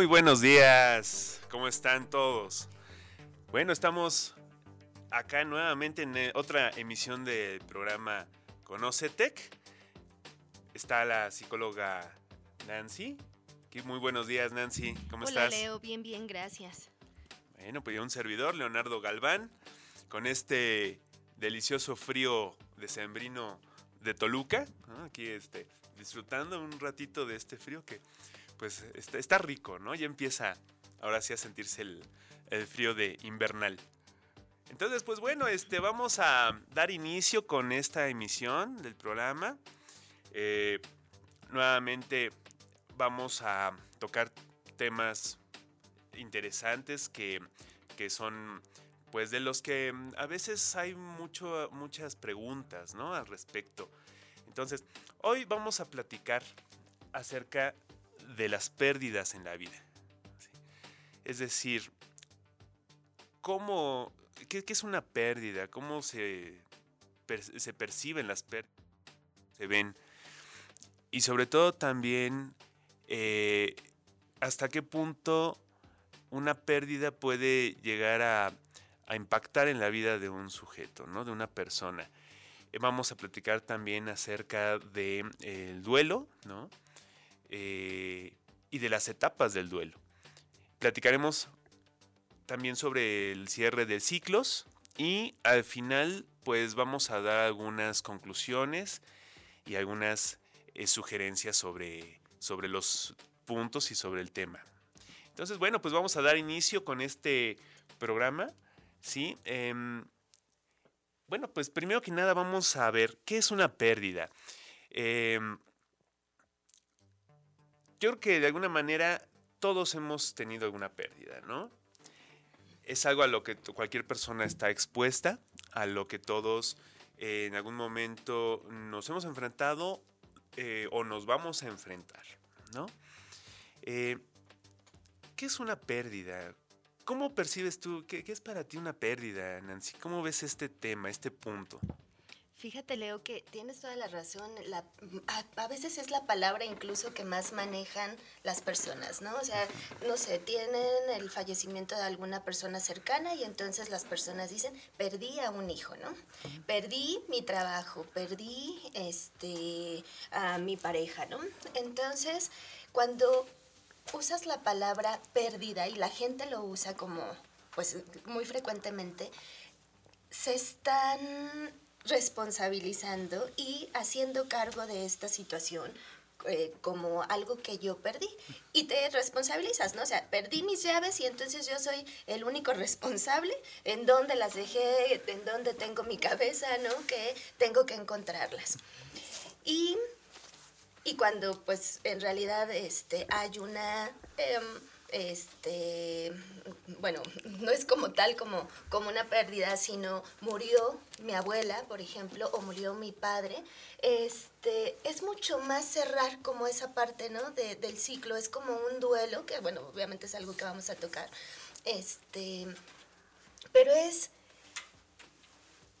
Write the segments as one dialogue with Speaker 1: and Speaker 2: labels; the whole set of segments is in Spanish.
Speaker 1: Muy buenos días, ¿cómo están todos? Bueno, estamos acá nuevamente en eh, otra emisión del programa Conocetec. Está la psicóloga Nancy. Muy buenos días, Nancy. ¿Cómo
Speaker 2: Hola,
Speaker 1: estás?
Speaker 2: Leo, bien, bien, gracias.
Speaker 1: Bueno, pues yo un servidor, Leonardo Galván, con este delicioso frío decembrino de Toluca. Aquí este, disfrutando un ratito de este frío que pues está, rico, ¿no? Ya empieza ahora sí a sentirse el, el frío de invernal. Entonces, pues bueno, este, vamos a dar inicio con esta emisión del programa. Eh, nuevamente vamos a tocar temas interesantes que, que son pues de los que a veces hay mucho, muchas preguntas ¿no? al respecto. Entonces, hoy vamos a platicar acerca de las pérdidas en la vida. Es decir, ¿cómo, qué, es una pérdida? ¿Cómo se, se perciben las pérdidas? Se ven. Y sobre todo también, eh, hasta qué punto una pérdida puede llegar a, a, impactar en la vida de un sujeto, ¿no? de una persona. Eh, vamos a platicar también acerca del de, eh, el duelo, ¿no? Eh, y de las etapas del duelo. Platicaremos también sobre el cierre de ciclos y al final pues vamos a dar algunas conclusiones y algunas eh, sugerencias sobre, sobre los puntos y sobre el tema. Entonces bueno pues vamos a dar inicio con este programa. ¿sí? Eh, bueno pues primero que nada vamos a ver qué es una pérdida. Eh, yo creo que de alguna manera todos hemos tenido alguna pérdida, ¿no? Es algo a lo que cualquier persona está expuesta, a lo que todos eh, en algún momento nos hemos enfrentado eh, o nos vamos a enfrentar, ¿no? Eh, ¿Qué es una pérdida? ¿Cómo percibes tú? ¿Qué, ¿Qué, es para ti una pérdida, Nancy? ¿Cómo ves este tema, este punto?
Speaker 2: Fíjate, Leo, que tienes toda la razón. La, a, a, veces es la palabra incluso que más manejan las personas, ¿no? O sea, no sé, tienen el fallecimiento de alguna persona cercana y entonces las personas dicen, perdí a un hijo, ¿no? Perdí mi trabajo, perdí este, a mi pareja, ¿no? Entonces, cuando usas la palabra pérdida y la gente lo usa como, pues muy frecuentemente, se están responsabilizando y haciendo cargo de esta situación eh, como algo que yo perdí y te responsabilizas, ¿no? O sea, perdí mis llaves y entonces yo soy el único responsable en dónde las dejé, en dónde tengo mi cabeza, ¿no? Que tengo que encontrarlas. Y, y cuando pues en realidad este, hay una... Eh, este, bueno, no es como tal como, como una pérdida, sino murió mi abuela, por ejemplo, o murió mi padre, este, es mucho más cerrar como esa parte, ¿no? De, del ciclo, es como un duelo, que bueno, obviamente es algo que vamos a tocar, este, pero es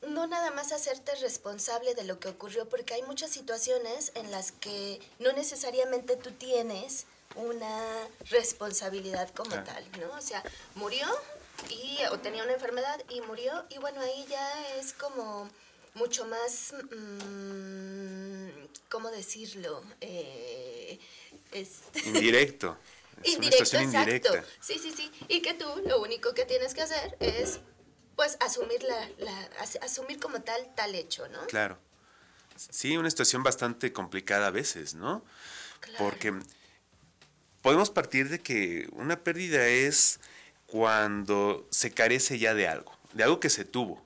Speaker 2: no nada más hacerte responsable de lo que ocurrió, porque hay muchas situaciones en las que no necesariamente tú tienes una responsabilidad como tal, ¿no? O sea, murió y o tenía una enfermedad y murió y bueno, ahí ya es como mucho más, mmm, ¿cómo decirlo? Eh,
Speaker 1: este Indirecto.
Speaker 2: Es indirecto, exacto. Indirecta. Sí, sí, sí. Y que tú lo único que tienes que hacer es pues asumir la, la asumir como tal tal hecho, ¿no?
Speaker 1: Claro. Sí, una situación bastante complicada a veces, ¿no?
Speaker 2: Claro.
Speaker 1: Porque podemos partir de que una pérdida es cuando se carece ya de algo, de algo que se tuvo.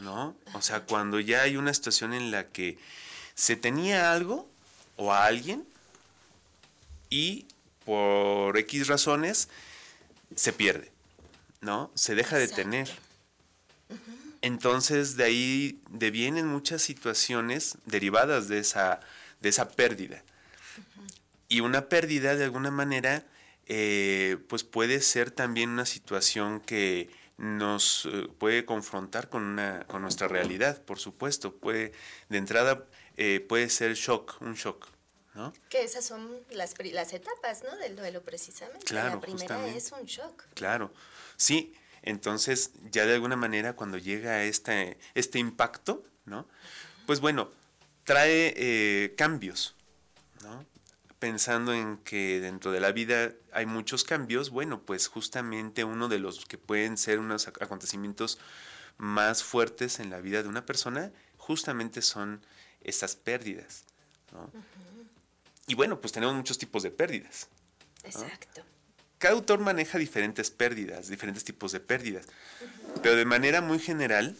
Speaker 1: ¿no? O sea, cuando ya hay una situación en la que se tenía algo o a alguien y por X razones, se pierde, ¿no? Se deja de
Speaker 2: Exacto.
Speaker 1: tener. Entonces de ahí devienen muchas situaciones derivadas de esa, de esa pérdida. Y una pérdida de alguna manera eh, pues puede ser también una situación que nos eh, puede confrontar con, una, con nuestra realidad, por supuesto. Puede, de entrada eh, puede ser shock, un shock, ¿no?
Speaker 2: Que esas son las, las etapas, ¿no? Del duelo, precisamente.
Speaker 1: Claro,
Speaker 2: la primera
Speaker 1: justamente.
Speaker 2: es un shock.
Speaker 1: Claro, sí. Entonces, ya de alguna manera, cuando llega este, este impacto, ¿no? Pues bueno, trae eh, cambios, ¿no? Pensando en que dentro de la vida hay muchos cambios, bueno, pues justamente uno de los que pueden ser unos ac- acontecimientos más fuertes en la vida de una persona, justamente son esas pérdidas, ¿no? Y bueno, pues tenemos muchos tipos de pérdidas.
Speaker 2: Exacto.
Speaker 1: Cada autor maneja diferentes pérdidas, diferentes tipos de pérdidas, pero de manera muy general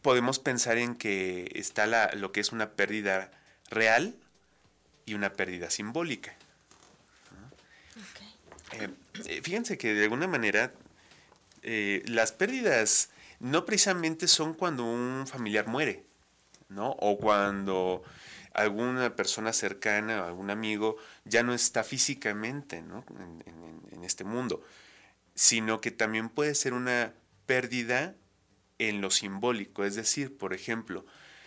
Speaker 1: podemos pensar en que está la- lo que es una pérdida real y una pérdida simbólica. Eh, eh, fíjense que de alguna manera eh, las pérdidas no precisamente son cuando un familiar muere, ¿no? O cuando alguna persona cercana, algún amigo, ya no está físicamente, ¿no? En, en- en este mundo, sino que también puede ser una pérdida en lo simbólico, es decir, por ejemplo,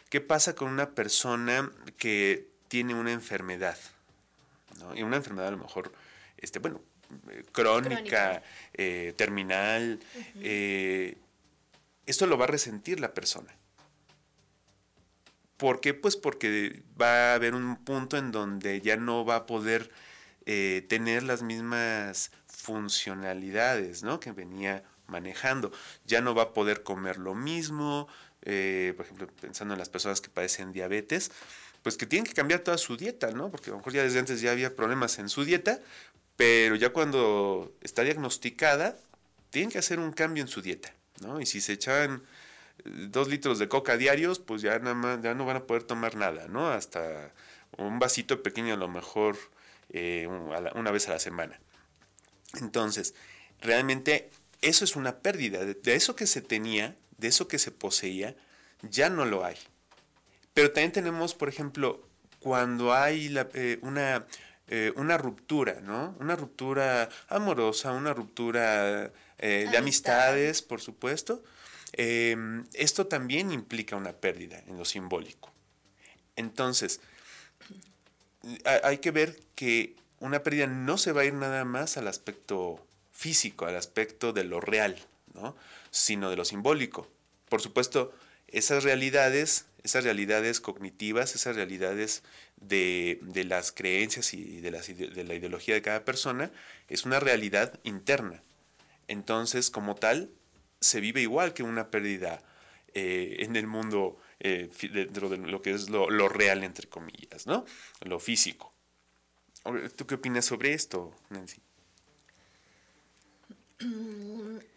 Speaker 1: ¿qué pasa con una persona que tiene una enfermedad? ¿no? Y una enfermedad a lo mejor, este, bueno, eh, crónica,
Speaker 2: Crónica.
Speaker 1: eh, terminal. eh, esto lo va a resentir la persona. ¿Por qué? Pues porque va a haber un punto en donde ya no va a poder eh, tener las mismas funcionalidades ¿no? que venía manejando. Ya no va a poder comer lo mismo. eh, por ejemplo, pensando en las personas que padecen diabetes, pues que tienen que cambiar toda su dieta, ¿no? Porque a lo mejor ya desde antes ya había problemas en su dieta, pero ya cuando está diagnosticada, tienen que hacer un cambio en su dieta, ¿no? Y si se echaban eh, dos litros de coca diarios, pues ya nada más, ya no van a poder tomar nada, ¿no? Hasta un vasito pequeño a lo mejor eh, una vez a la semana. Entonces, realmente eso es una pérdida. De eso que se tenía, de eso que se poseía, ya no lo hay. Pero también tenemos, por ejemplo, cuando hay la- eh, una, eh, una ruptura, ¿no? Una ruptura amorosa, una ruptura eh, de
Speaker 2: Amistad.
Speaker 1: amistades, por supuesto. Eh, esto también implica una pérdida en lo simbólico. Entonces, ha- hay que ver que una pérdida no se va a ir nada más al aspecto físico, al aspecto de lo real, ¿no? sino de lo simbólico. Por supuesto, esas realidades, esas realidades cognitivas, esas realidades de, de las creencias y de, las ide- de la ideología de cada persona, es una realidad interna. Entonces, como tal, se vive igual que una pérdida eh, en el mundo eh, dentro de lo que es lo, lo real, entre comillas, ¿no? Lo físico. ¿Tú qué opinas sobre esto, Nancy?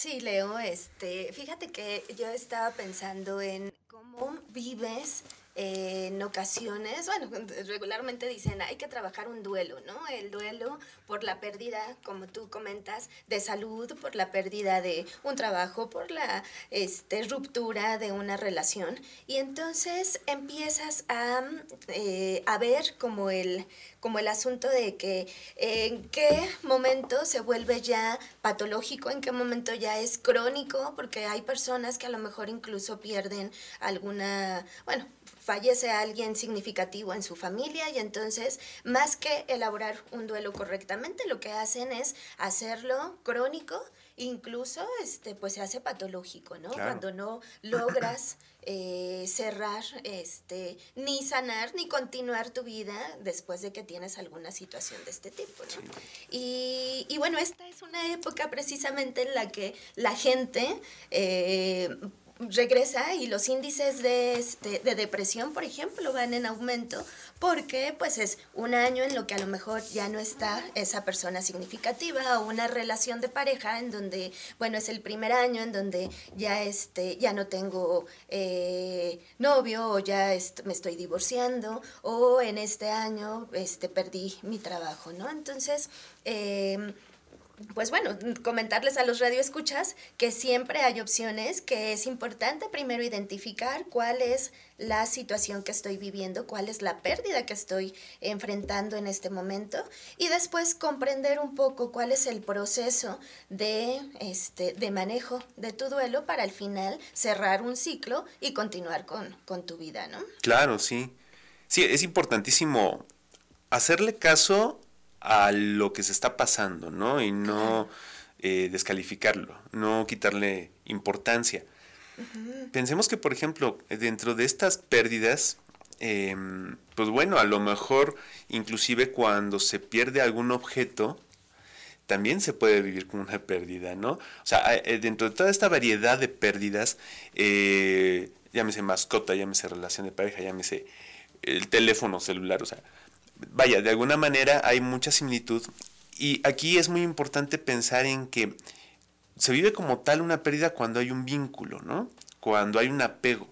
Speaker 2: Sí, Leo, este, fíjate que yo estaba pensando en cómo vives eh, en ocasiones, bueno, regularmente dicen hay que trabajar un duelo, ¿no? El duelo por la pérdida, como tú comentas, de salud, por la pérdida de un trabajo, por la este, ruptura de una relación. Y entonces empiezas a, eh, a ver como el, como el asunto de que en qué momento se vuelve ya patológico, en qué momento ya es crónico, porque hay personas que a lo mejor incluso pierden alguna, bueno, fallece alguien significativo en su familia y entonces más que elaborar un duelo correctamente, lo que hacen es hacerlo crónico, incluso este pues se hace patológico, ¿no?
Speaker 1: Claro.
Speaker 2: Cuando no logras eh, cerrar, este, ni sanar, ni continuar tu vida después de que tienes alguna situación de este tipo, ¿no? Y, y bueno, esta es una época precisamente en la que la gente eh, regresa y los índices de, este, de depresión, por ejemplo, van en aumento porque pues es un año en lo que a lo mejor ya no está esa persona significativa o una relación de pareja en donde, bueno, es el primer año en donde ya, este, ya no tengo eh, novio o ya me estoy divorciando o en este año este, perdí mi trabajo, ¿no? Entonces, eh, pues bueno, comentarles a los radioescuchas que siempre hay opciones, que es importante primero identificar cuál es la situación que estoy viviendo, cuál es la pérdida que estoy enfrentando en este momento y después comprender un poco cuál es el proceso de, este, de manejo de tu duelo para al final cerrar un ciclo y continuar con, con tu vida, ¿no?
Speaker 1: Claro, sí. Sí, es importantísimo hacerle caso a lo que se está pasando, ¿no? Y no eh, descalificarlo, no quitarle importancia. Pensemos que, por ejemplo, dentro de estas pérdidas, em, pues bueno, a lo mejor inclusive cuando se pierde algún objeto, también se puede vivir con una pérdida, ¿no? O sea, eh, dentro de toda esta variedad de pérdidas, eh, llámese mascota, llámese relación de pareja, llámese el teléfono celular, o sea, vaya, de alguna manera hay mucha similitud y aquí es muy importante pensar en que se vive como tal una pérdida cuando hay un vínculo, ¿no? Cuando hay un apego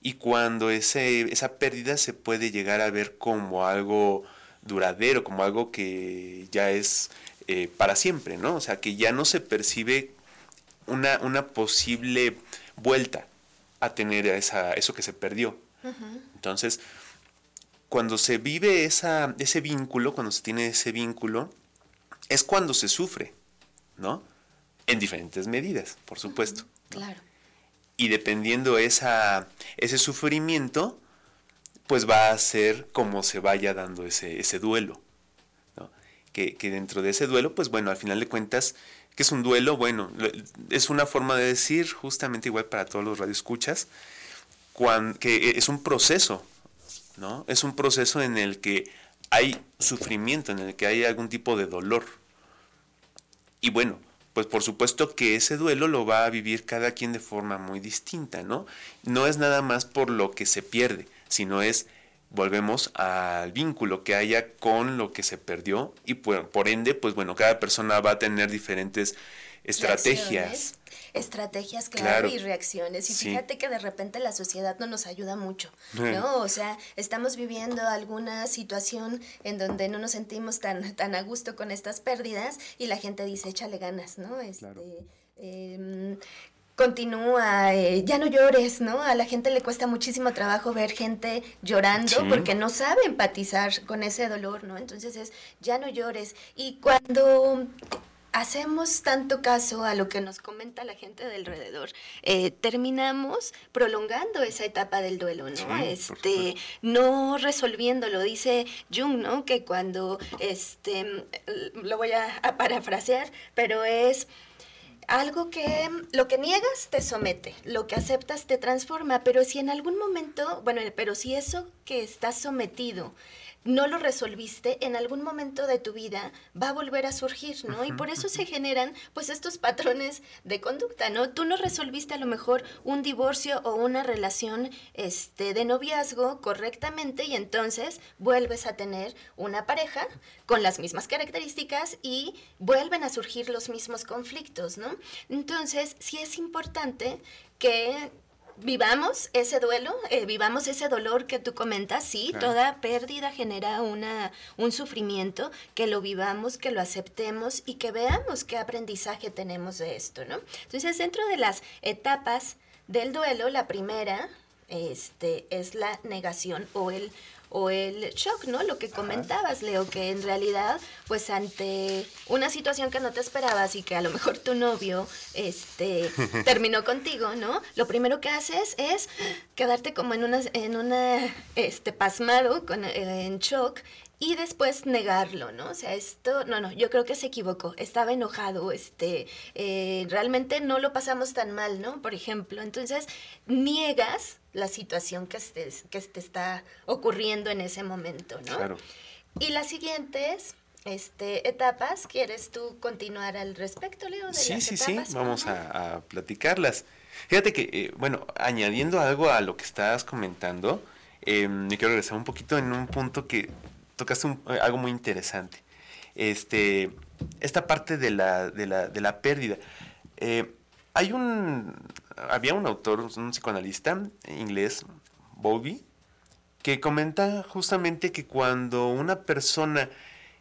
Speaker 1: y cuando ese, esa pérdida se puede llegar a ver como algo duradero, como algo que ya es eh, para siempre, ¿no? O sea, que ya no se percibe una, una posible vuelta a tener esa, eso que se perdió. Entonces, cuando se vive esa, ese vínculo, cuando se tiene ese vínculo, es cuando se sufre, ¿no? En diferentes medidas, por supuesto.
Speaker 2: Claro.
Speaker 1: Y dependiendo esa, ese sufrimiento, pues va a ser como se vaya dando ese, ese duelo. ¿no? Que, que, dentro de ese duelo, pues bueno, al final de cuentas, que es un duelo? Bueno, es una forma de decir, justamente igual para todos los radioescuchas, cuando, que es un proceso ¿no? Es un proceso en el que hay sufrimiento, en el que hay algún tipo de dolor. Y bueno, pues por supuesto que ese duelo lo va a vivir cada quien de forma muy distinta, ¿no? No es nada más por lo que se pierde, sino es, volvemos al vínculo que haya con lo que se perdió y por, por ende, pues bueno, cada persona va a tener diferentes estrategias
Speaker 2: estrategias, claro, y reacciones. Y fíjate que de repente la sociedad no nos ayuda mucho, ¿no? O sea, estamos viviendo alguna situación en donde no nos sentimos tan, tan a gusto con estas pérdidas y la gente dice, échale ganas, ¿no? Este, em, continúa, eh, ya no llores, ¿no? A la gente le cuesta muchísimo trabajo ver gente llorando porque no sabe empatizar con ese dolor, ¿no? Entonces es, ya no llores. Y cuando hacemos tanto caso a lo que nos comenta la gente de alrededor, eh, terminamos prolongando esa etapa del duelo, ¿no? este, no resolviéndolo, dice Jung, ¿no? Que cuando, este, lo voy a, a parafrasear, pero es algo que lo que niegas te somete, lo que aceptas te transforma, pero si en algún momento, bueno, pero si eso que estás sometido no lo resolviste, en algún momento de tu vida va a volver a surgir, ¿no? Y por eso se generan pues estos patrones de conducta, ¿no? Tú no resolviste a lo mejor un divorcio o una relación este de noviazgo correctamente y entonces vuelves a tener una pareja con las mismas características y vuelven a surgir los mismos conflictos, ¿no? Entonces, sí es importante que vivamos ese duelo, eh, vivamos ese dolor que tú comentas, sí, toda pérdida genera una, un sufrimiento, que lo vivamos, que lo aceptemos y que veamos qué aprendizaje tenemos de esto, ¿no? Entonces, dentro de las etapas del duelo, la primera este, es la negación o el o el shock, ¿no? Lo que comentabas, Leo, que en realidad, pues ante una situación que no te esperabas y que a lo mejor tu novio este, terminó contigo, ¿no? Lo primero que haces es quedarte como en una, en una este, pasmado, con, eh, en shock, y después negarlo, ¿no? O sea, esto, no, no, yo creo que se equivocó, estaba enojado, este, eh, realmente no lo pasamos tan mal, ¿no? Por ejemplo, entonces niegas la situación que, estés, que te está ocurriendo en ese momento, ¿no? Claro. Y las siguientes este, etapas, ¿quieres tú continuar al respecto, Leo? De
Speaker 1: sí, sí, sí, vamos a, platicarlas. Fíjate que, eh, bueno, añadiendo algo a lo que estabas comentando, eh, me quiero regresar un poquito en un punto que tocaste un- eh, algo muy interesante. Este, esta parte de la, de la, de la pérdida. Eh, hay un, había un autor, un psicoanalista inglés, Bowlby, que comenta justamente que cuando una persona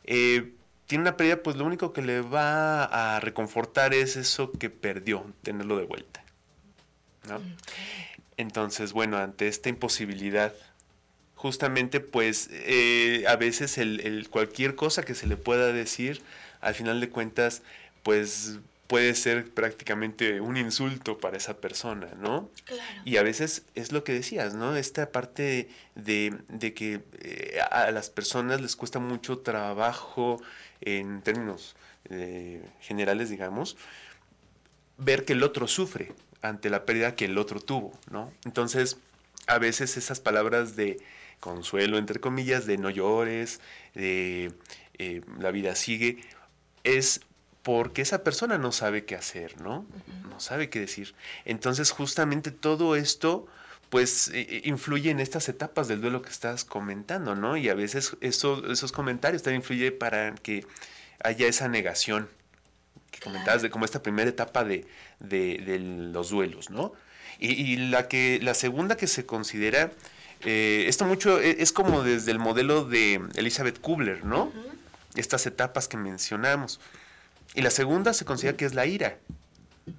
Speaker 1: eh, tiene una pérdida, pues lo único que le va a reconfortar es eso que perdió, tenerlo de vuelta. ¿no? Entonces, bueno, ante esta imposibilidad, justamente pues eh, a veces el, el cualquier cosa que se le pueda decir, al final de cuentas, pues puede ser prácticamente un insulto para esa persona, ¿no?
Speaker 2: Claro.
Speaker 1: Y a veces es lo que decías, ¿no? Esta parte de, de que eh, a las personas les cuesta mucho trabajo en términos eh, generales, digamos, ver que el otro sufre ante la pérdida que el otro tuvo, ¿no? Entonces, a veces esas palabras de consuelo, entre comillas, de no llores, de eh, la vida sigue, es porque esa persona no sabe qué hacer, ¿no? No sabe qué decir. Entonces, justamente todo esto, pues, influye en estas etapas del duelo que estás comentando, ¿no? Y a veces eso, esos comentarios también influyen para que haya esa negación que comentabas de como esta primera etapa de, de- de los duelos, ¿no? Y, y la que la segunda que se considera eh, esto mucho e- es como desde el modelo de Elizabeth Kubler, ¿no? Estas etapas que mencionamos. Y la segunda se considera que es la ira.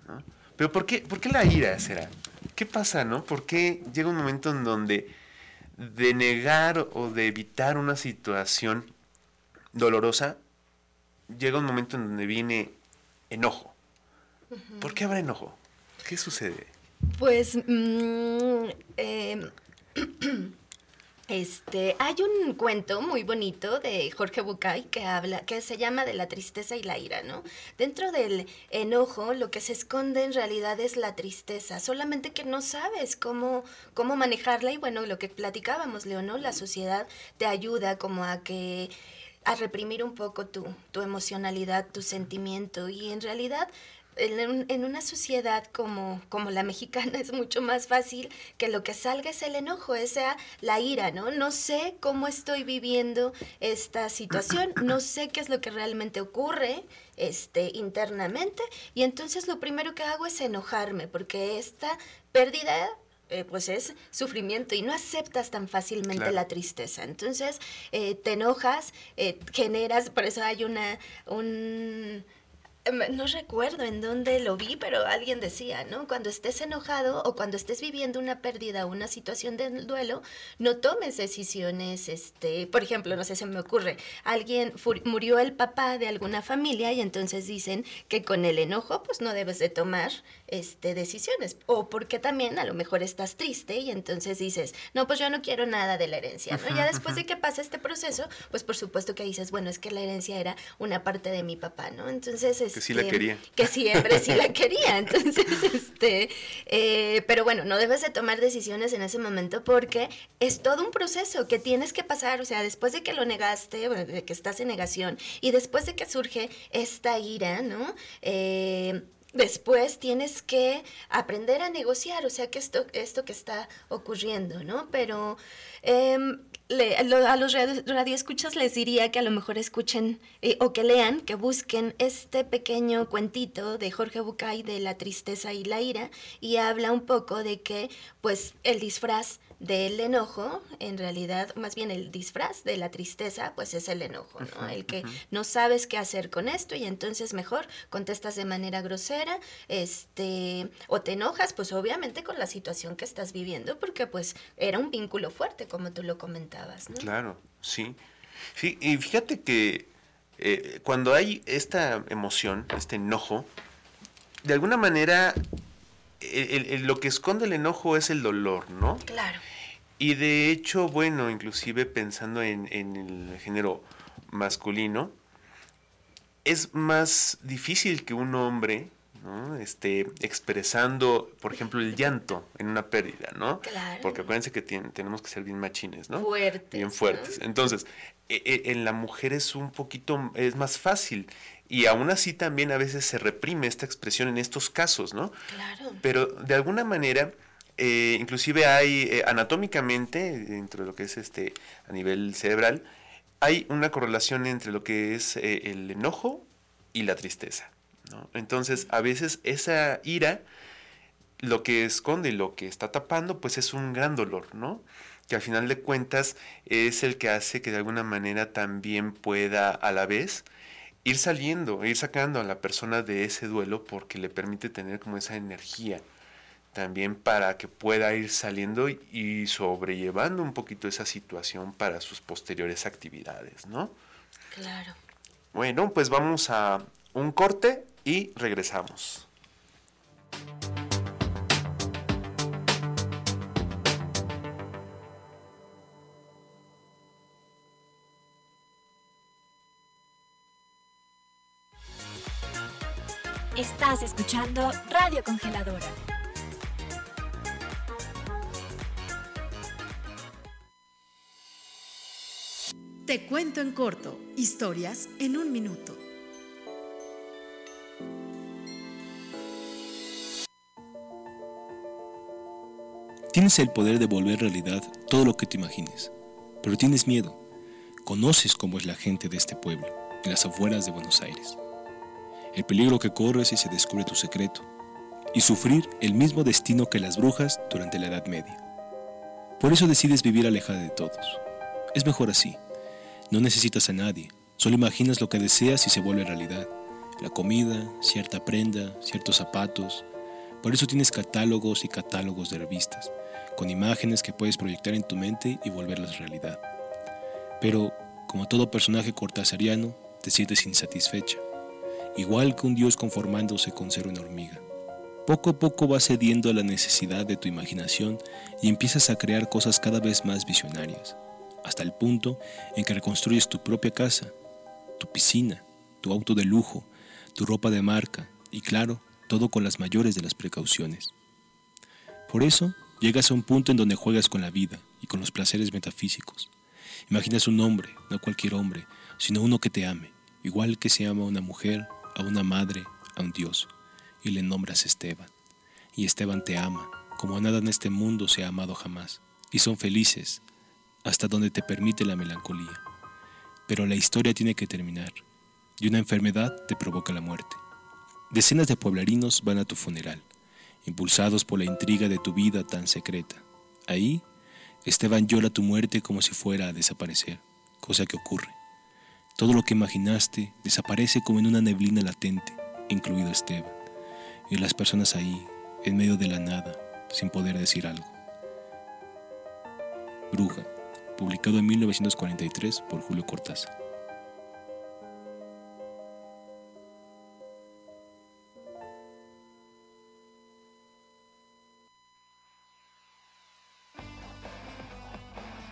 Speaker 1: ¿no? Pero ¿por qué, ¿por qué la ira será? ¿Qué pasa, no? ¿Por qué llega un momento en donde de negar o de evitar una situación dolorosa, llega un momento en donde viene enojo? ¿Por qué habrá enojo? ¿Qué sucede?
Speaker 2: Pues mm, em, este hay un cuento muy bonito de Jorge Bucay que habla que se llama de la tristeza y la ira, ¿no? Dentro del enojo lo que se esconde en realidad es la tristeza, solamente que no sabes cómo cómo manejarla y bueno, lo que platicábamos, Leo, ¿no? La sociedad te ayuda como a que a reprimir un poco tu, tu emocionalidad, tu sentimiento y en realidad en, en una sociedad como, como la mexicana es mucho más fácil que lo que salga es el enojo, esa la ira, ¿no? No sé cómo estoy viviendo esta situación, no sé qué es lo que realmente ocurre este, internamente y entonces lo primero que hago es enojarme porque esta pérdida eh, pues es sufrimiento y no aceptas tan fácilmente
Speaker 1: Claro.
Speaker 2: la tristeza. Entonces eh, te enojas, eh, generas, por eso hay una, un, no recuerdo en dónde lo vi, pero alguien decía, ¿no? Cuando estés enojado o cuando estés viviendo una pérdida o una situación de duelo, no tomes decisiones, este, por ejemplo, no sé, se me ocurre, alguien murió el papá de alguna familia y entonces dicen que con el enojo pues no debes de tomar este decisiones o porque también a lo mejor estás triste y entonces dices, "No, pues yo no quiero nada de la herencia", ¿no? Ya después de que pasa este proceso, pues por supuesto que dices, "Bueno, es que la herencia era una parte de mi papá", ¿no? Entonces
Speaker 1: Que sí la
Speaker 2: este,
Speaker 1: quería.
Speaker 2: que siempre sí la quería. Entonces, este, eh, pero bueno, no debes de tomar decisiones en ese momento porque es todo un proceso que tienes que pasar. O sea, después de que lo negaste, bueno, de que estás en negación y después de que surge esta ira, ¿no? Eh, Después tienes que aprender a negociar, o sea, que esto, esto que está ocurriendo, ¿no? Pero em, le- lo- a los radio- radioescuchas les diría que a lo mejor escuchen eh, o que lean, que busquen este pequeño cuentito de Jorge Bucay de la tristeza y la ira y habla un poco de que pues el disfraz del enojo, en realidad, más bien el disfraz de la tristeza, pues es el enojo, ¿no? El que no sabes qué hacer con esto y entonces mejor contestas de manera grosera, este, o te enojas, pues obviamente con la situación que estás viviendo, porque pues era un vínculo fuerte, como tú lo comentabas, ¿no?
Speaker 1: Claro, sí. Sí, y fíjate que eh, cuando hay esta emoción, este enojo, de alguna manera el- el- el- lo que esconde el enojo es el dolor, ¿no?
Speaker 2: Claro.
Speaker 1: Y de hecho, bueno, inclusive pensando en, en el género masculino, es más difícil que un hombre ¿no? esté expresando, por ejemplo, el llanto en una pérdida, ¿no?
Speaker 2: Claro.
Speaker 1: Porque acuérdense que tenemos que ser bien machines, ¿no?
Speaker 2: Fuertes,
Speaker 1: Bien
Speaker 2: ¿no?
Speaker 1: fuertes. Entonces, e- e- en la mujer es un poquito, es más fácil. Y aún así también a veces se reprime esta expresión en estos casos, ¿no?
Speaker 2: Claro.
Speaker 1: Pero de alguna manera eh, inclusive hay eh, anatómicamente, dentro de lo que es este a nivel cerebral, hay una correlación entre lo que es eh, el enojo y la tristeza. Entonces, a veces esa ira, lo que esconde, lo que está tapando, pues es un gran dolor, ¿no? Que al final de cuentas es el que hace que de alguna manera también pueda a la vez ir saliendo, ir sacando a la persona de ese duelo porque le permite tener como esa energía también para que pueda ir saliendo y sobrellevando un poquito esa situación para sus posteriores actividades, ¿no?
Speaker 2: Claro.
Speaker 1: Bueno, pues vamos a un corte y regresamos.
Speaker 3: Estás escuchando Radio Congeladora.
Speaker 4: Te cuento en corto, historias en un minuto.
Speaker 5: Tienes el poder de volver realidad todo lo que te imagines, pero tienes miedo. Conoces cómo es la gente de este pueblo, en las afueras de Buenos Aires. El peligro que corres si se descubre tu secreto, y sufrir el mismo destino que las brujas durante la Edad Media. Por eso decides vivir alejada de todos. Es mejor así. No necesitas a nadie, solo imaginas lo que deseas y se vuelve realidad. La comida, cierta prenda, ciertos zapatos. Por eso tienes catálogos y catálogos de revistas, con imágenes que puedes proyectar en tu mente y volverlas realidad. Pero, como todo personaje cortasariano, te sientes insatisfecha, igual que un dios conformándose con ser una hormiga. Poco a poco vas cediendo a la necesidad de tu imaginación y empiezas a crear cosas cada vez más visionarias hasta el punto en que reconstruyes tu propia casa, tu piscina, tu auto de lujo, tu ropa de marca y claro, todo con las mayores de las precauciones. Por eso, llegas a un punto en donde juegas con la vida y con los placeres metafísicos. Imaginas un hombre, no cualquier hombre, sino uno que te ame, igual que se ama una mujer, a una madre, a un Dios, y le nombras Esteban. Y Esteban te ama, como nada en este mundo se ha amado jamás, y son felices, hasta donde te permite la melancolía. Pero la historia tiene que terminar, y una enfermedad te provoca la muerte. Decenas de pueblerinos van a tu funeral, impulsados por la intriga de tu vida tan secreta. Ahí, Esteban llora tu muerte como si fuera a desaparecer, cosa que ocurre. Todo lo que imaginaste desaparece como en una neblina latente, incluido Esteban, y las personas ahí, en medio de la nada, sin poder decir algo. Bruja, publicado en 1943 por Julio Cortázar.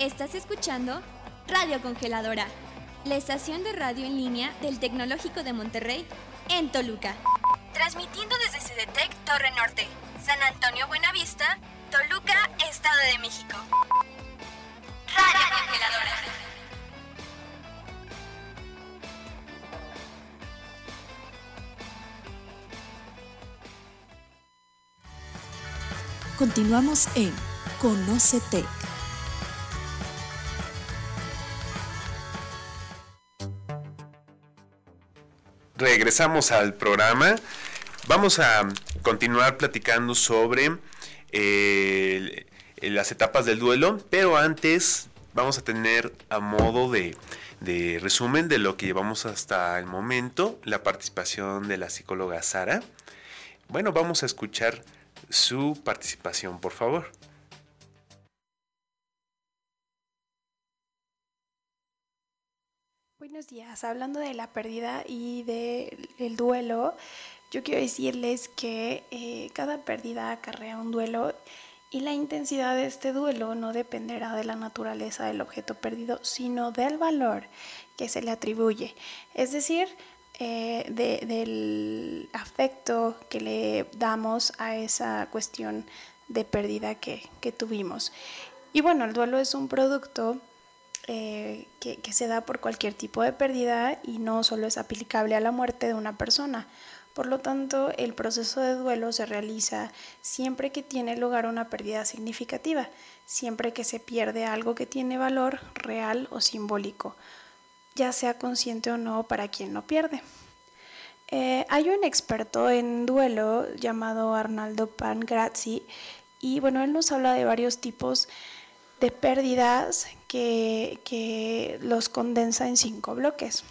Speaker 3: Estás escuchando Radio Congeladora, la estación de radio en línea del Tecnológico de Monterrey en Toluca. Transmitiendo desde Cedetec Torre Norte, San Antonio Buenavista, Toluca, Estado de México. Radio Congeladora.
Speaker 4: Continuamos en Conócete.
Speaker 1: Regresamos al programa. Vamos a continuar platicando sobre eh, las etapas del duelo, pero antes vamos a tener a modo de, de resumen de lo que llevamos hasta el momento, la participación de la psicóloga Sara. Bueno, vamos a escuchar su participación, por favor.
Speaker 6: Buenos días, hablando de la pérdida y del duelo, yo quiero decirles que eh, cada pérdida acarrea un duelo y la intensidad de este duelo no dependerá de la naturaleza del objeto perdido, sino del valor que se le atribuye. Es decir, eh, del afecto que le damos a esa cuestión de pérdida que, tuvimos. Y bueno, el duelo es un producto eh, que, se da por cualquier tipo de pérdida y no solo es aplicable a la muerte de una persona. Por lo tanto, el proceso de duelo se realiza siempre que tiene lugar una pérdida significativa, siempre que se pierde algo que tiene valor real o simbólico, ya sea consciente o no para quien lo pierde. Eh, hay un experto en duelo llamado Arnaldo Pangrazzi y bueno, él nos habla de varios tipos de pérdidas que, los condensa en cinco bloques.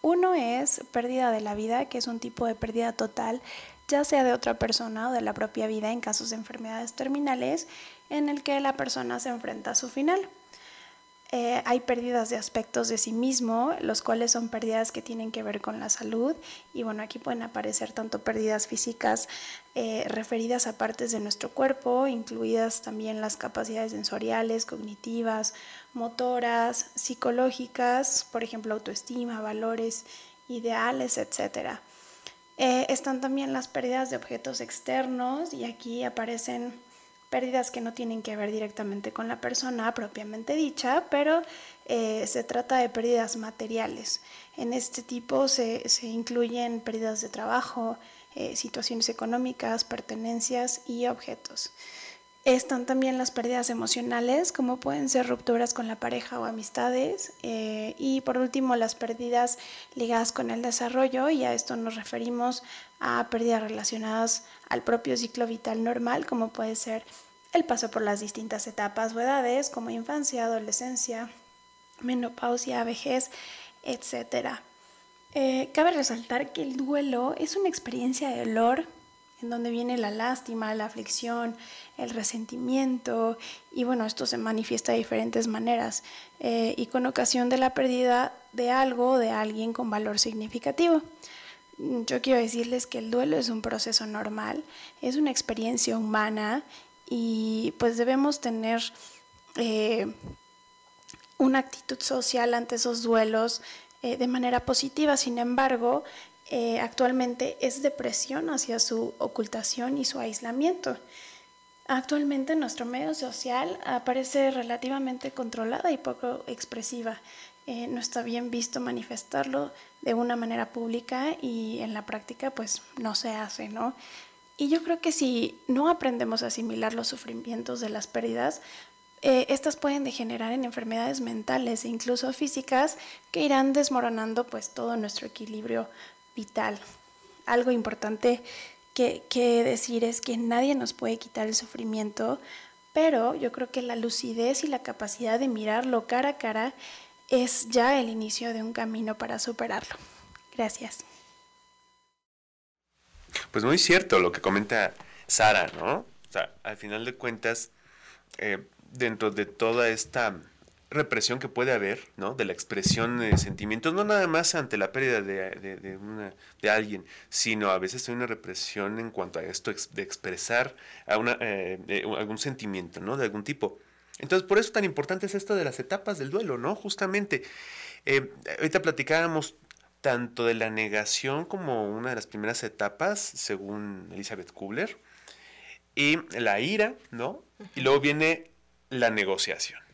Speaker 6: Uno es pérdida de la vida, que es un tipo de pérdida total, ya sea de otra persona o de la propia vida en casos de enfermedades terminales, en el que la persona se enfrenta a su final. Eh, hay pérdidas de aspectos de sí mismo, los cuales son pérdidas que tienen que ver con la salud. Y bueno, aquí pueden aparecer tanto pérdidas físicas eh, referidas a partes de nuestro cuerpo, incluidas también las capacidades sensoriales, cognitivas, motoras, psicológicas, por ejemplo, autoestima, valores, ideales, etc. Eh, están también las pérdidas de objetos externos y aquí aparecen pérdidas que no tienen que ver directamente con la persona propiamente dicha, pero eh, se trata de pérdidas materiales. En este tipo se, incluyen pérdidas de trabajo, eh, situaciones económicas, pertenencias y objetos. Están también las pérdidas emocionales, como pueden ser rupturas con la pareja o amistades. Eh, y por último, las pérdidas ligadas con el desarrollo, y a esto nos referimos a pérdidas relacionadas al propio ciclo vital normal, como puede ser el paso por las distintas etapas o edades, como infancia, adolescencia, menopausia, vejez, etc. Eh, cabe resaltar que el duelo es una experiencia de dolor en donde viene la lástima, la aflicción, el resentimiento, y bueno, esto se manifiesta de diferentes maneras, eh, y con ocasión de la pérdida de algo o de alguien con valor significativo. Yo quiero decirles que el duelo es un proceso normal, es una experiencia humana y pues debemos tener eh, una actitud social ante esos duelos eh, de manera positiva. Sin embargo, eh, actualmente es depresión hacia su ocultación y su aislamiento. Actualmente nuestro medio social aparece relativamente controlada y poco expresiva. Eh, no está bien visto manifestarlo de una manera pública y en la práctica pues no se hace, ¿no? Y yo creo que si no aprendemos a asimilar los sufrimientos de las pérdidas, eh, estas pueden degenerar en enfermedades mentales e incluso físicas que irán desmoronando pues todo nuestro equilibrio vital. Algo importante que, decir es que nadie nos puede quitar el sufrimiento, pero yo creo que la lucidez y la capacidad de mirarlo cara a cara es ya el inicio de un camino para superarlo. Gracias.
Speaker 1: Pues muy cierto lo que comenta Sara, ¿no? O sea, al final de cuentas, eh, dentro de toda esta represión que puede haber, ¿no? De la expresión de sentimientos, no nada más ante la pérdida de, una, de alguien, sino a veces hay una represión en cuanto a esto de expresar a una, eh, algún sentimiento, ¿no? De algún tipo. Entonces, por eso tan importante es esto de las etapas del duelo, ¿no? Justamente, eh, ahorita platicábamos tanto de la negación como una de las primeras etapas, según Elizabeth Kubler, y la ira, ¿no? Y luego viene la negociación.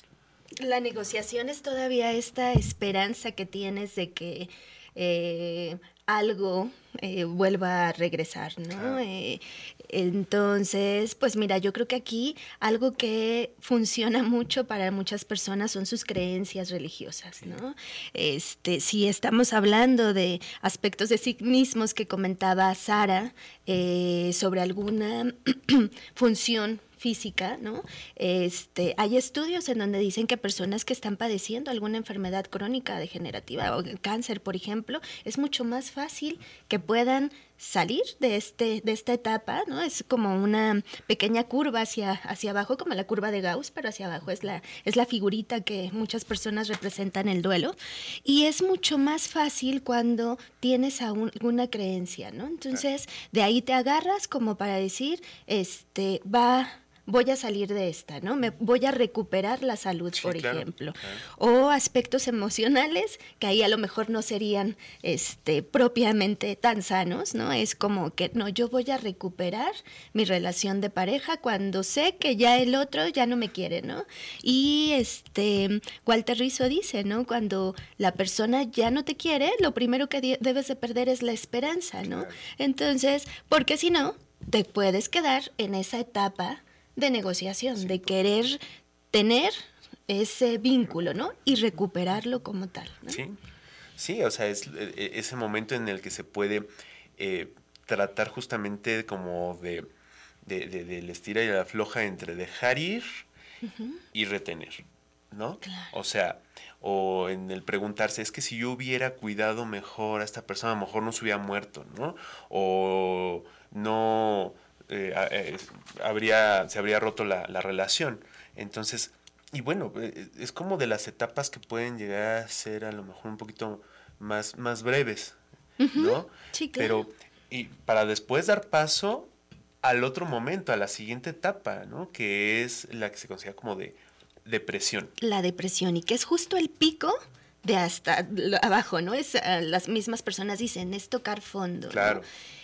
Speaker 2: La negociación es todavía esta esperanza que tienes de que eh, algo eh, vuelva a regresar, ¿no? Eh, entonces, pues mira, yo creo que aquí algo que funciona mucho para muchas personas son sus creencias religiosas, ¿no? Este, si estamos hablando de aspectos de sí mismos que comentaba Sara sobre alguna función física, ¿no? Este, hay estudios en donde dicen que personas que están padeciendo alguna enfermedad crónica degenerativa o cáncer, por ejemplo, es mucho más fácil que puedan salir de, este, de esta etapa, ¿no? Es como una pequeña curva hacia, hacia abajo, como la curva de Gauss, pero hacia abajo es la, es la figurita que muchas personas representan el duelo. Y es mucho más fácil cuando tienes alguna creencia, ¿no? Entonces, de ahí te agarras como para decir, este, va voy a salir de esta, ¿no? Me voy a recuperar la salud,
Speaker 1: Sí,
Speaker 2: por
Speaker 1: claro,
Speaker 2: ejemplo.
Speaker 1: claro.
Speaker 2: O aspectos emocionales que ahí a lo mejor no serían este, propiamente tan sanos, ¿no? Es como que, no, yo voy a recuperar mi relación de pareja cuando sé que ya el otro ya no me quiere, ¿no? Y este, Walter Rizzo dice, ¿no? Cuando la persona ya no te quiere, lo primero que debes de perder es la esperanza, ¿no?
Speaker 1: Claro.
Speaker 2: Entonces, porque si no, te puedes quedar en esa etapa de negociación, de querer tener ese vínculo, ¿no? Y recuperarlo como tal. ¿no?
Speaker 1: Sí, sí, o sea, es eh, eh, ese momento en el que se puede eh, tratar justamente como de, de, de- del estira y la afloja entre dejar ir y retener, ¿no?
Speaker 2: Claro.
Speaker 1: O sea, o en el preguntarse, es que si yo hubiera cuidado mejor a esta persona, a lo mejor no se hubiera muerto, ¿no? O no eh, eh, habría, se habría roto la, la relación. Entonces, y bueno, eh, es como de las etapas que pueden llegar a ser a lo mejor un poquito más, más breves, ¿no?
Speaker 2: Sí, claro.
Speaker 1: Pero, y para después dar paso al otro momento, a la siguiente etapa, ¿no? Que es la que se considera como de depresión.
Speaker 2: La depresión y que es justo el pico de hasta abajo, ¿no? Es las mismas personas dicen, es tocar fondo. ¿no?
Speaker 1: Claro.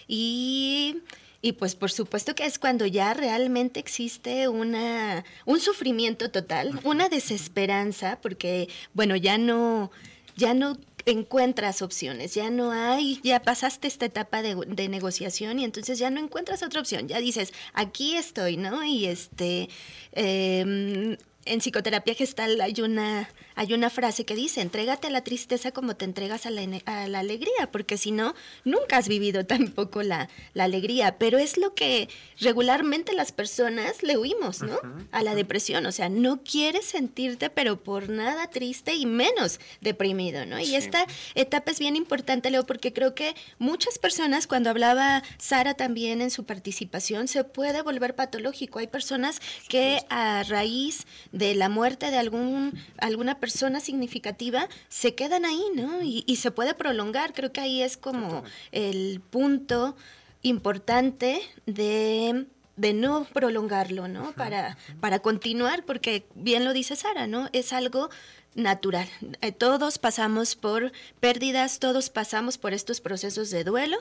Speaker 2: Y, y pues por supuesto que es cuando ya realmente existe una, un sufrimiento total, una desesperanza, porque bueno, ya no, ya no encuentras opciones, ya no hay, ya pasaste esta etapa de, de negociación y entonces ya no encuentras otra opción, ya dices, aquí estoy, ¿no? Y este, em, en psicoterapia gestal hay una, hay una frase que dice, entrégate a la tristeza como te entregas a la, a la alegría, porque si no, nunca has vivido tampoco la, la alegría, pero es lo que regularmente las personas le huimos, ¿no? A la depresión, o sea, no quieres sentirte, pero por nada triste y menos deprimido, ¿no? Y
Speaker 1: Sí.
Speaker 2: esta etapa es bien importante, Leo, porque creo que muchas personas, cuando hablaba Sara también en su participación, se puede volver patológico. Hay personas que a raíz de la muerte de algún, alguna persona significativa se quedan ahí, ¿no? Y, y se puede prolongar. Creo que ahí es como el punto importante de de no prolongarlo, ¿no? Para, para continuar, porque bien lo dice Sara, ¿no? Es algo natural. Eh, Todos pasamos por pérdidas, todos pasamos por estos procesos de duelo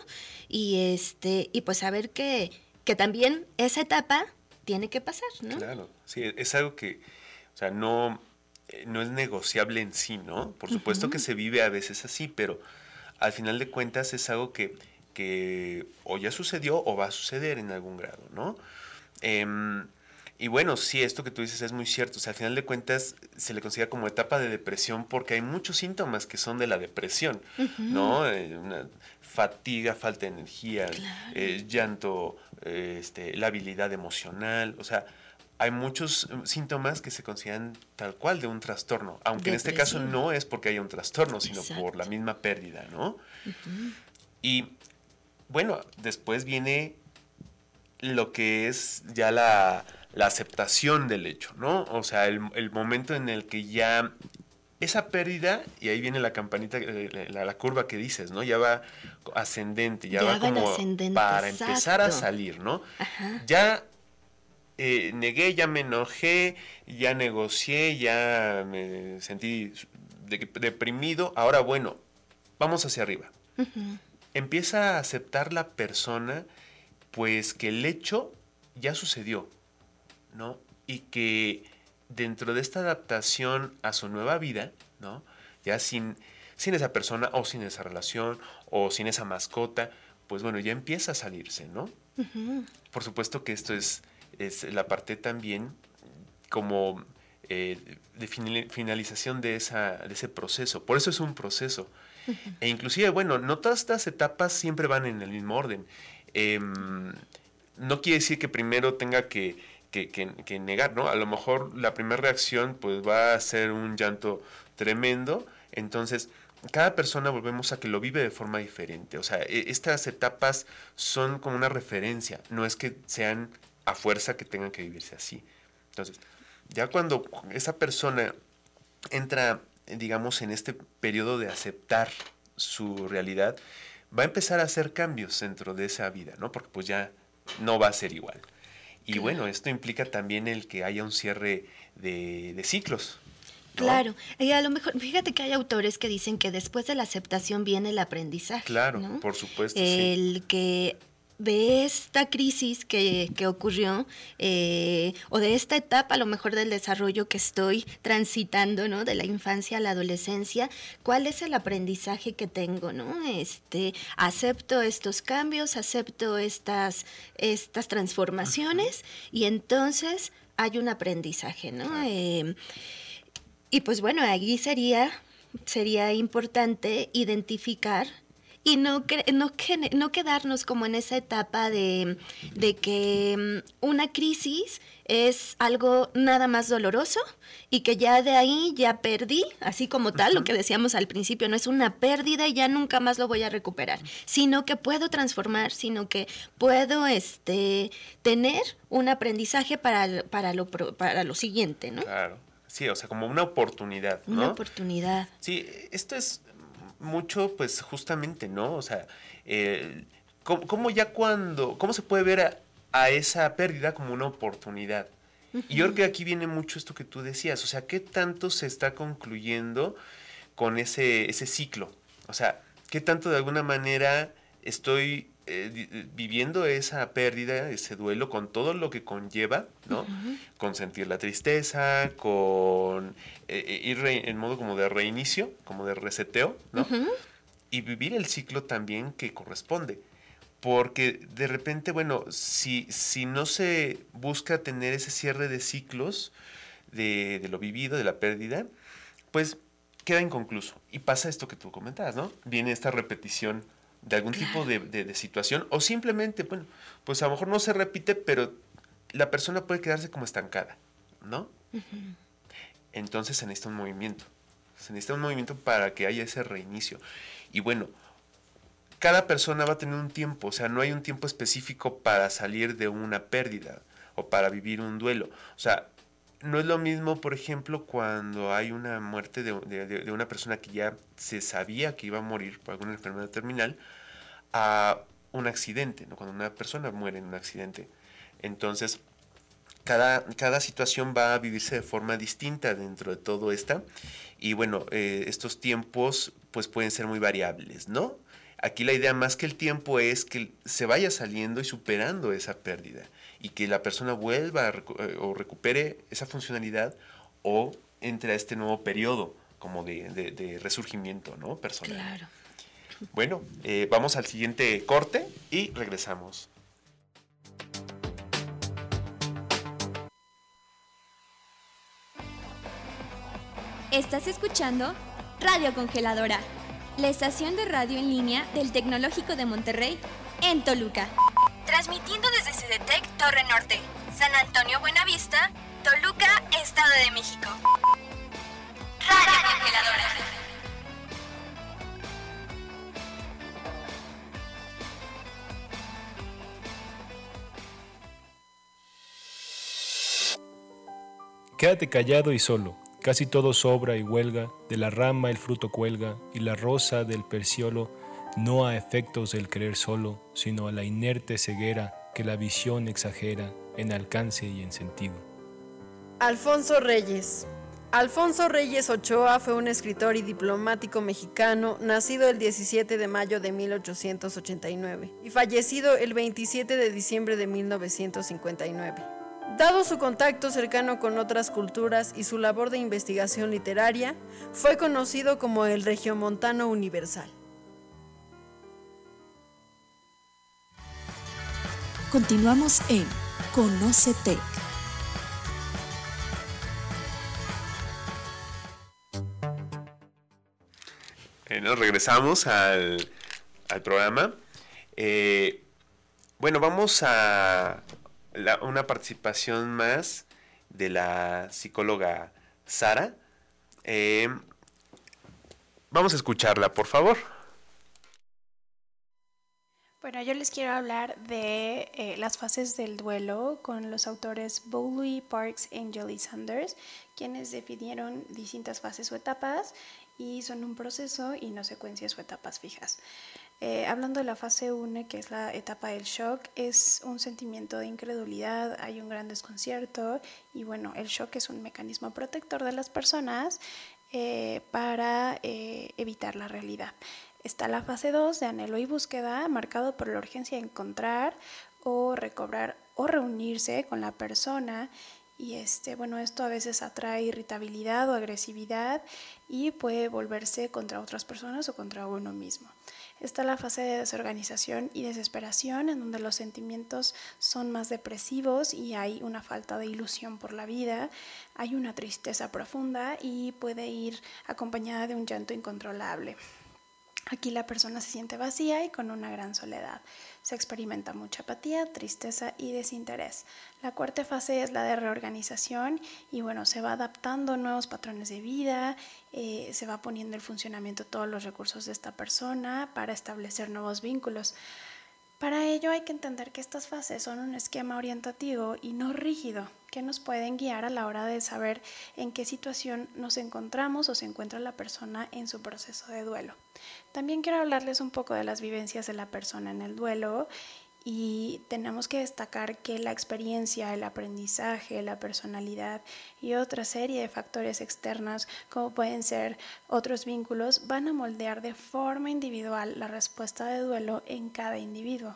Speaker 2: y este y pues saber que, que también esa etapa tiene que pasar, ¿no?
Speaker 1: Claro, sí, es algo que, sea, no, eh, no es negociable en sí, ¿no? Por supuesto que se vive a veces así, pero al final de cuentas es algo que, que o ya sucedió o va a suceder en algún grado, ¿no? Em, y bueno, sí, esto que tú dices es muy cierto. O sea, al final de cuentas se le considera como etapa de depresión porque hay muchos síntomas que son de la depresión, ¿no? Eh, una fatiga, falta de energía, eh, llanto, eh, este, la habilidad emocional. O sea, hay muchos eh, síntomas que se consideran tal cual de un trastorno. Aunque en este caso no es porque haya un trastorno, sino
Speaker 2: Exacto.
Speaker 1: por la misma pérdida, ¿no? Y bueno, después viene lo que es ya la, la aceptación del hecho, ¿no? O sea, el, el momento en el que ya esa pérdida, y ahí viene la campanita, eh, la, la curva que dices, ¿no? Ya va ascendente, ya,
Speaker 2: Ya
Speaker 1: va como para empezar a salir, ¿no?
Speaker 2: Ajá.
Speaker 1: Ya eh, negué, ya me enojé, ya negocié, ya me sentí de- deprimido, ahora bueno, vamos hacia arriba empieza a aceptar la persona, pues que el hecho ya sucedió, ¿no? Y que dentro de esta adaptación a su nueva vida, ¿no? Ya sin, sin esa persona o sin esa relación o sin esa mascota, pues bueno, ya empieza a salirse, ¿no? Por supuesto que esto es, es la parte también como eh, de finali- finalización de, esa, de ese proceso. Por eso es un proceso. E inclusive, bueno, no todas estas etapas siempre van en el mismo orden. Em, no quiere decir que primero tenga que, que- que- que negar, ¿no? A lo mejor la primera reacción pues va a ser un llanto tremendo. Entonces, cada persona volvemos a que lo vive de forma diferente. O sea, e- estas etapas son como una referencia. No es que sean a fuerza que tengan que vivirse así. Entonces, ya cuando esa persona entra, digamos, en este periodo de aceptar su realidad, va a empezar a hacer cambios dentro de esa vida, ¿no? Porque pues ya no va a ser igual. Y bueno, esto implica también el que haya un cierre de, de ciclos. ¿no?
Speaker 2: Claro, y a lo mejor, fíjate que hay autores que dicen que después de la aceptación viene el aprendizaje.
Speaker 1: Claro,
Speaker 2: ¿no?
Speaker 1: por supuesto. sí.
Speaker 2: El que de esta crisis que, que ocurrió eh, o de esta etapa a lo mejor del desarrollo que estoy transitando, ¿no? De la infancia a la adolescencia, ¿cuál es el aprendizaje que tengo, ¿no? Este, acepto estos cambios, acepto estas, estas transformaciones y entonces hay un aprendizaje, ¿no? Eh, y pues bueno, ahí sería, sería importante identificar y no, no, no quedarnos como en esa etapa de, de que mm, una crisis es algo nada más doloroso y que ya de ahí ya perdí, así como tal, lo que decíamos al principio, no es una pérdida y ya nunca más lo voy a recuperar, sino que puedo transformar, sino que puedo este, tener un aprendizaje para, para, lo, para lo siguiente, ¿no?
Speaker 1: Claro. Sí, o sea, como una oportunidad, ¿no?
Speaker 2: Una oportunidad.
Speaker 1: Sí, esto es mucho, pues justamente, ¿no? O sea, eh, ¿cómo, cómo ya cuando, cómo se puede ver a, a esa pérdida como una oportunidad? Y yo creo que aquí viene mucho esto que tú decías, o sea, ¿qué tanto se está concluyendo con ese, ese ciclo? O sea, ¿qué tanto de alguna manera estoy eh, di- viviendo esa pérdida, ese duelo, con todo lo que conlleva, ¿no? Con sentir la tristeza, con eh, eh, ir en modo como de reinicio, como de reseteo, ¿no? Y vivir el ciclo también que corresponde. Porque de repente, bueno, si, si no se busca tener ese cierre de ciclos de, de lo vivido, de la pérdida, pues queda inconcluso. Y pasa esto que tú comentabas, ¿no? Viene esta repetición de algún tipo de, de- de situación o simplemente, bueno, pues a lo mejor no se repite, pero la persona puede quedarse como estancada, ¿no? Entonces se necesita un movimiento. Se necesita un movimiento para que haya ese reinicio. Y bueno, cada persona va a tener un tiempo, o sea, no hay un tiempo específico para salir de una pérdida o para vivir un duelo. O sea, no es lo mismo, por ejemplo, cuando hay una muerte de, de- de- una persona que ya se sabía que iba a morir por alguna enfermedad terminal, a un accidente, ¿no? cuando una persona muere en un accidente. Entonces, cada, cada situación va a vivirse de forma distinta dentro de todo esta. Y bueno, eh, estos tiempos pues pueden ser muy variables, ¿no? Aquí la idea más que el tiempo es que se vaya saliendo y superando esa pérdida y que la persona vuelva recu- eh, o recupere esa funcionalidad o entre a este nuevo periodo como de, de- de resurgimiento, ¿no? Personal.
Speaker 2: Claro.
Speaker 1: Bueno, eh, vamos al siguiente corte y regresamos.
Speaker 3: Estás escuchando Radio Congeladora, la estación de radio en línea del Tecnológico de Monterrey en Toluca. Transmitiendo desde CDTEC Torre Norte, San Antonio Buenavista, Toluca, Estado de México. Radio Congeladora.
Speaker 5: Quédate callado y solo. Casi todo sobra y huelga, de la rama el fruto cuelga, y la rosa del perciolo no a efectos del querer solo, sino a la inerte ceguera que la visión exagera en alcance y en sentido.
Speaker 7: Alfonso Reyes. Alfonso Reyes Ochoa fue un escritor y diplomático mexicano, nacido el 17 de mayo de 1889 y fallecido el 27 de diciembre de 1959. Dado su contacto cercano con otras culturas y su labor de investigación literaria, fue conocido como el Regiomontano Universal.
Speaker 4: Continuamos en Conócete.
Speaker 1: Eh, nos regresamos al, al programa. Eh, bueno, vamos a la- una participación más de la psicóloga Sara. Eh, vamos a escucharla, por favor.
Speaker 6: Bueno, yo les quiero hablar de eh, las fases del duelo con los autores Bowley, Parks, Angel y Sanders, quienes definieron distintas fases o etapas y son un proceso y no secuencias o etapas fijas. Eh, hablando de la fase 1, que es la etapa del shock, es un sentimiento de incredulidad, hay un gran desconcierto y bueno, el shock es un mecanismo protector de las personas eh, para eh, evitar la realidad. Está la fase 2 de anhelo y búsqueda, marcado por la urgencia de encontrar o recobrar o reunirse con la persona y este, bueno, esto a veces atrae irritabilidad o agresividad y puede volverse contra otras personas o contra uno mismo. Está la fase de desorganización y desesperación, en donde los sentimientos son más depresivos y hay una falta de ilusión por la vida, hay una tristeza profunda y puede ir acompañada de un llanto incontrolable. Aquí la persona se siente vacía y con una gran soledad. Se experimenta mucha apatía, tristeza y desinterés. La cuarta fase es la de reorganización y bueno, se va adaptando nuevos patrones de vida, eh, se va poniendo el funcionamiento todos los recursos de esta persona para establecer nuevos vínculos. Para ello hay que entender que estas fases son un esquema orientativo y no rígido, que nos pueden guiar a la hora de saber en qué situación nos encontramos o se encuentra la persona en su proceso de duelo. También quiero hablarles un poco de las vivencias de la persona en el duelo y tenemos que destacar que la experiencia, el aprendizaje, la personalidad y otra serie de factores externos, como pueden ser otros vínculos, van a moldear de forma individual la respuesta de duelo en cada individuo.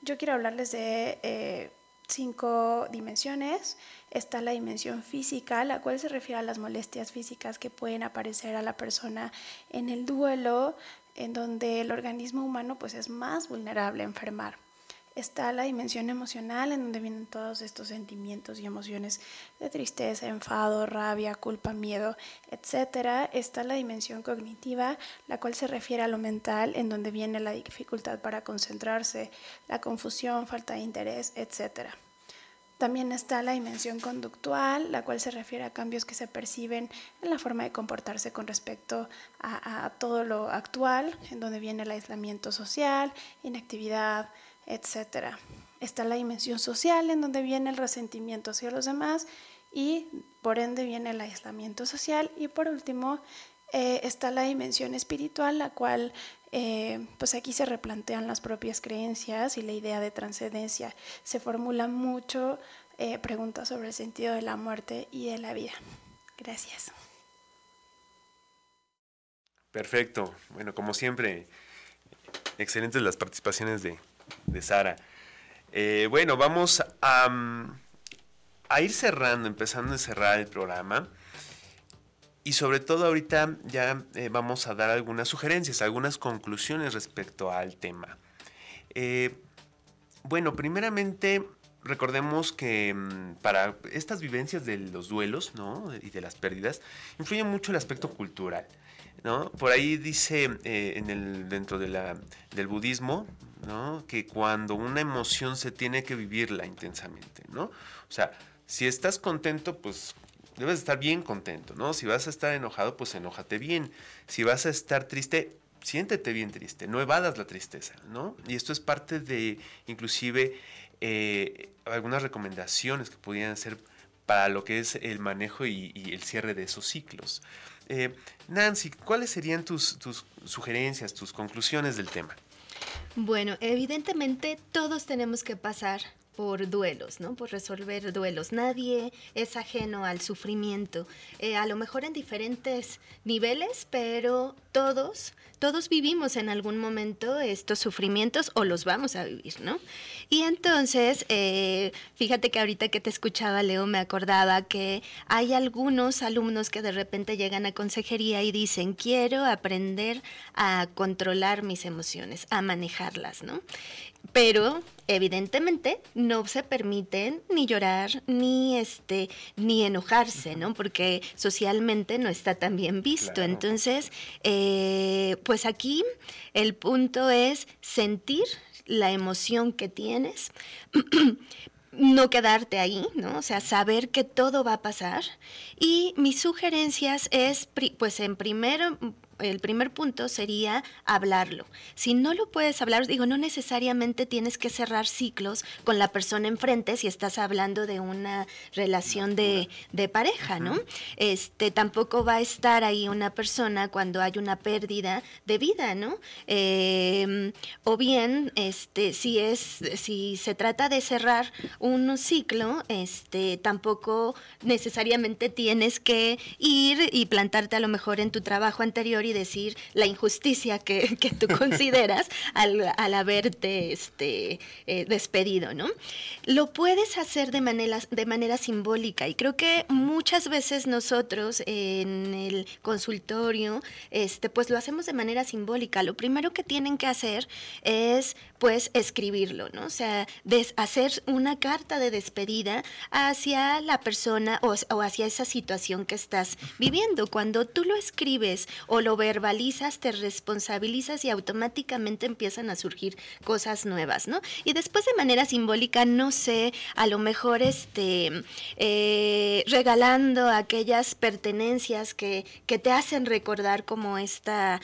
Speaker 6: Yo quiero hablarles de eh, cinco dimensiones. Está la dimensión física, la cual se refiere a las molestias físicas que pueden aparecer a la persona en el duelo, en donde el organismo humano pues, es más vulnerable a enfermar está la dimensión emocional en donde vienen todos estos sentimientos y emociones de tristeza, enfado, rabia, culpa, miedo, etc. Está la dimensión cognitiva, la cual se refiere a lo mental, en donde viene la dificultad para concentrarse, la confusión, falta de interés, etc. También está la dimensión conductual, la cual se refiere a cambios que se perciben en la forma de comportarse con respecto a, a todo lo actual, en donde viene el aislamiento social, inactividad, etcétera. Está la dimensión social en donde viene el resentimiento hacia los demás y por ende viene el aislamiento social y por último eh, está la dimensión espiritual, la cual eh, pues aquí se replantean las propias creencias y la idea de trascendencia. Se formulan mucho eh, preguntas sobre el sentido de la muerte y de la vida. Gracias.
Speaker 1: Perfecto. Bueno, como siempre, excelentes las participaciones de, de Sara. Eh, bueno, vamos a, a, ir cerrando, empezando a cerrar el programa. Y sobre todo ahorita ya eh, vamos a dar algunas sugerencias, algunas conclusiones respecto al tema. Eh, bueno, primeramente recordemos que mm, para estas vivencias de los duelos y de las pérdidas influye mucho el aspecto cultural. Por ahí dice en el, dentro del budismo, que cuando una emoción se tiene que vivirla intensamente, ¿no? O sea, si estás contento, pues debes estar bien contento, ¿no? Si vas a estar enojado, pues enójate bien. Si vas a estar triste, siéntete bien triste, no evadas la tristeza, ¿no? Y esto es parte de, inclusive, eh, algunas recomendaciones que podrían hacer para lo que es el manejo y, el cierre de esos ciclos. Eh, Nancy, ¿cuáles serían tus sugerencias, tus conclusiones del tema?
Speaker 2: Bueno, evidentemente todos tenemos que pasar por duelos, ¿no? Por resolver duelos. Nadie es ajeno al sufrimiento, eh, a lo mejor en diferentes niveles, pero todos, todos vivimos en algún momento estos sufrimientos o los vamos a vivir, ¿no? Y entonces, eh, fíjate que ahorita que te escuchaba, Leo, me acordaba que hay algunos alumnos que de repente llegan a consejería y dicen, quiero aprender a controlar mis emociones, a manejarlas, ¿no? pero evidentemente no se permiten ni llorar ni este ni enojarse no porque socialmente no está tan bien visto entonces eh, pues aquí el punto es sentir la emoción que tienes no quedarte ahí, ¿no? O sea, saber que todo va a pasar. Y mis sugerencias es, pues en primero el primer punto sería hablarlo. Si no lo puedes hablar, digo, no necesariamente tienes que cerrar ciclos con la persona enfrente si estás hablando de una relación de, de pareja, ¿no? Este, tampoco va a estar ahí una persona cuando hay una pérdida de vida, ¿no? Em, o bien, este, si es, si se trata de cerrar un ciclo, este, tampoco necesariamente tienes que ir y plantarte a lo mejor en tu trabajo anterior y decir la injusticia que, que tú consideras al, al, haberte este, eh, despedido, ¿no? Lo puedes hacer de manera, de manera simbólica y creo que muchas veces nosotros en el consultorio, este, pues lo hacemos de manera simbólica. Lo primero que tienen que hacer es pues escribirlo, ¿no? O sea, hacer una carta de despedida hacia la persona o, o, hacia esa situación que estás viviendo. Cuando tú lo escribes o lo verbalizas, te responsabilizas y automáticamente empiezan a surgir cosas nuevas, ¿no? Y después de manera simbólica, no sé, a lo mejor este, eh, regalando aquellas pertenencias que, que te hacen recordar como esta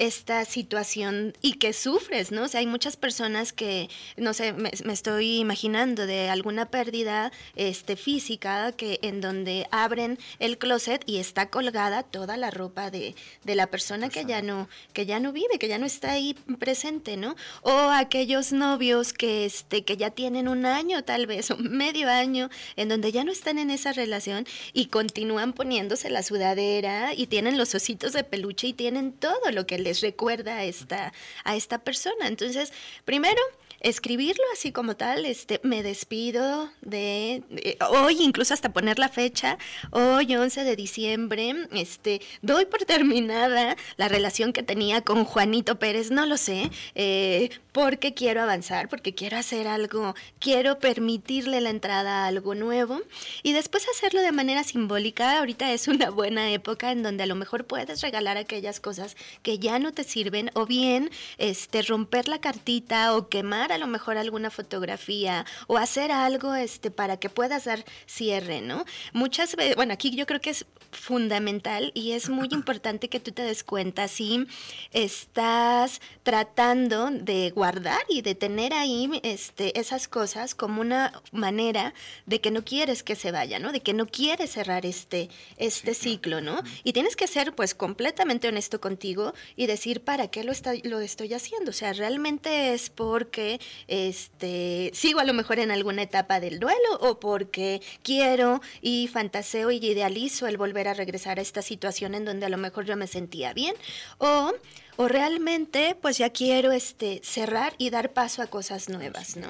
Speaker 2: esta situación y que sufres, ¿no? O sea, hay muchas personas que, no sé, me, estoy imaginando de alguna pérdida este, física que en donde abren el closet y está colgada toda la ropa de, de la persona que ya no, que ya no vive, que ya no está ahí presente, ¿no? O aquellos novios que, este, que ya tienen un año tal vez, o medio año, en donde ya no están en esa relación y continúan poniéndose la sudadera y tienen los ositos de peluche y tienen todo lo que les recuerda a esta, a esta persona. Entonces, primero, escribirlo así como tal, este, me despido de, hoy, incluso hasta poner la fecha, hoy 11 de diciembre, este, doy por terminada la relación que tenía con Juanito Pérez, no lo sé, eh, porque quiero avanzar, porque quiero hacer algo, quiero permitirle la entrada a algo nuevo y después hacerlo de manera simbólica. Ahorita es una buena época en donde a lo mejor puedes regalar aquellas cosas que ya no te sirven o bien este romper la cartita o quemar a lo mejor alguna fotografía o hacer algo este para que puedas dar cierre, ¿no? Muchas veces, bueno, aquí yo creo que es fundamental y es muy importante que tú te des cuenta si estás tratando de guardar y de tener ahí este, esas cosas como una manera de que no quieres que se vaya, ¿no? De que no quieres cerrar este, este ciclo, ¿no? Y tienes que ser pues completamente honesto contigo y decir para qué lo, está, lo estoy haciendo. O sea, realmente es porque este, sigo a lo mejor en alguna etapa del duelo o porque quiero y fantaseo y idealizo el volver a regresar a esta situación en donde a lo mejor yo me sentía bien. O o realmente pues ya quiero este cerrar y dar paso a cosas nuevas, ¿no?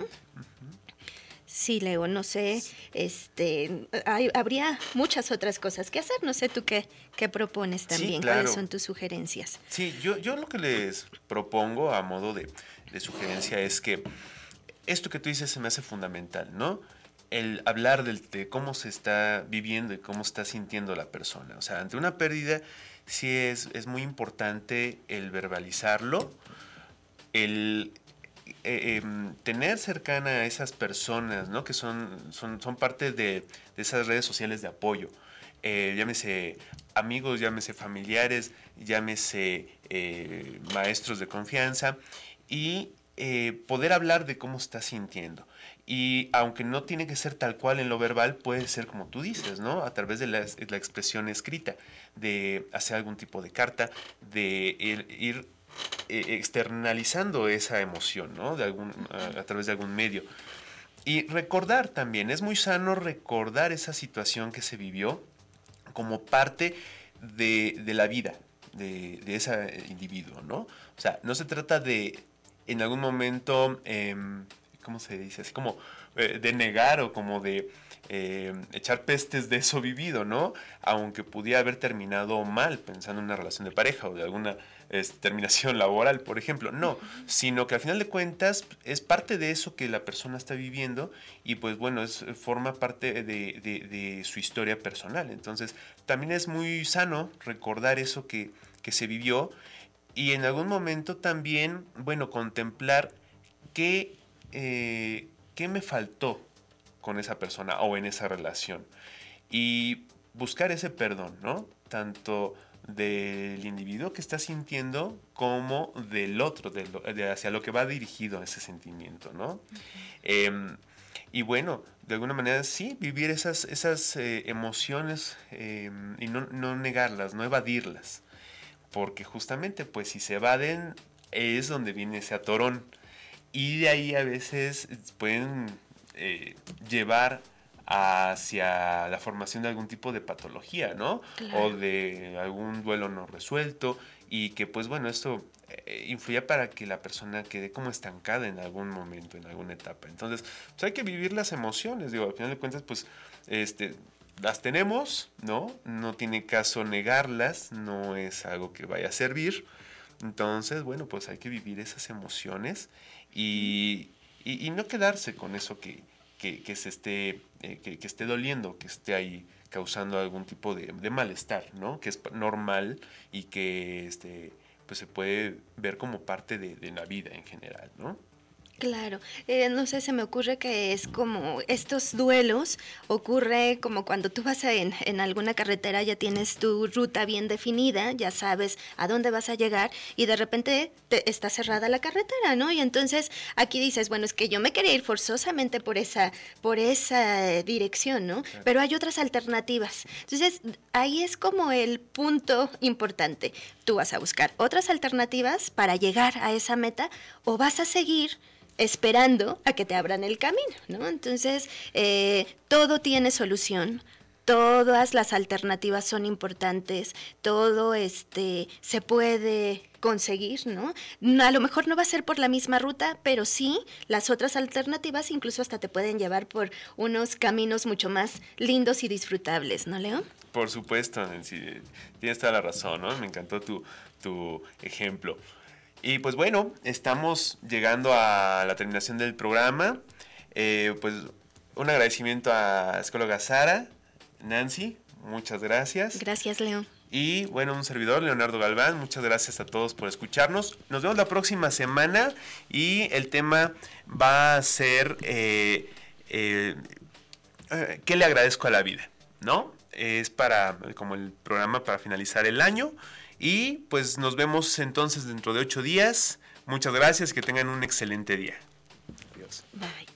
Speaker 2: Sí, Leo, no sé, este, habría muchas otras cosas que hacer, no sé tú qué, qué propones también, cuáles son tus sugerencias.
Speaker 1: Sí, yo, yo lo que les propongo a modo de, de sugerencia es que esto que tú dices se me hace fundamental, ¿no? el hablar de cómo se está viviendo y cómo está sintiendo la persona. O sea, ante una pérdida sí es, es muy importante el verbalizarlo, el eh, em, tener cercana a esas personas, ¿no? Que son, son, son parte de, de, esas redes sociales de apoyo. Eh, llámese amigos, llámese familiares, llámese eh, maestros de confianza y poder hablar de cómo está sintiendo. Y aunque no tiene que ser tal cual en lo verbal, puede ser como tú dices, ¿no? A través de la, expresión escrita, de hacer algún tipo de carta, de ir, eh, externalizando esa emoción, ¿no? De algún, a, través de algún medio. Y recordar también, es muy sano recordar esa situación que se vivió como parte de, la vida de, ese individuo, ¿no? O sea, no se trata de en algún momento... Em, ¿cómo se dice? Así como eh, de negar o como de eh, echar pestes de eso vivido, ¿no? Aunque pudiera haber terminado mal pensando en una relación de pareja o de alguna terminación laboral, por ejemplo. No, sino que al final de cuentas es parte de eso que la persona está viviendo y pues bueno, es, forma parte de, de, su historia personal. Entonces también es muy sano recordar eso que, que se vivió y en algún momento también, bueno, contemplar qué eh, qué me faltó con esa persona o en esa relación. Y buscar ese perdón, ¿no? Tanto del individuo que está sintiendo como del otro, de hacia lo que va dirigido ese sentimiento, ¿no? Em, y bueno, de alguna manera sí, vivir esas, esas eh, emociones em, y no, no, negarlas, no evadirlas. Porque justamente, pues si se evaden, es donde viene ese atorón. Y de ahí a veces pueden eh, llevar hacia la formación de algún tipo de patología, ¿no? O de algún duelo no resuelto y que pues bueno, esto eh, influye para que la persona quede como estancada en algún momento, en alguna etapa. Entonces, pues hay que vivir las emociones, digo, al final de cuentas, pues, este, las tenemos, ¿no? No tiene caso negarlas, no es algo que vaya a servir. Entonces, bueno, pues hay que vivir esas emociones y, y no quedarse con eso que, que, se esté, eh, que, esté doliendo, que esté ahí causando algún tipo de, malestar, ¿no? Que es normal y que este, pues se puede ver como parte de, de la vida en general, ¿no?
Speaker 2: Claro, eh, no sé, se me ocurre que es como estos duelos, ocurre como cuando tú vas en, en, alguna carretera, ya tienes tu ruta bien definida, ya sabes a dónde vas a llegar y de repente te, está cerrada la carretera, ¿no? Y entonces aquí dices, bueno, es que yo me quería ir forzosamente por esa, por esa dirección, ¿no? Pero hay otras alternativas. Entonces ahí es como el punto importante. Tú vas a buscar otras alternativas para llegar a esa meta o vas a seguir esperando a que te abran el camino, ¿no? Entonces, eh, todo tiene solución, todas las alternativas son importantes, todo este se puede conseguir, ¿no? A lo mejor no va a ser por la misma ruta, pero sí las otras alternativas incluso hasta te pueden llevar por unos caminos mucho más lindos y disfrutables, ¿no, Leo?
Speaker 1: Por supuesto, Nancy, tienes toda la razón, ¿no? Me encantó tu, tu ejemplo. Y pues bueno, estamos llegando a la terminación del programa. Eh, pues un agradecimiento a psicóloga Sara, Nancy, muchas gracias.
Speaker 2: Gracias, Leo.
Speaker 1: Y bueno, un servidor, Leonardo Galván, muchas gracias a todos por escucharnos. Nos vemos la próxima semana y el tema va a ser eh, eh, ¿qué le agradezco a la vida? ¿No? Es para, como el programa para finalizar el año. Y pues nos vemos entonces dentro de ocho días. Muchas gracias, que tengan un excelente día.
Speaker 2: Adiós. Bye.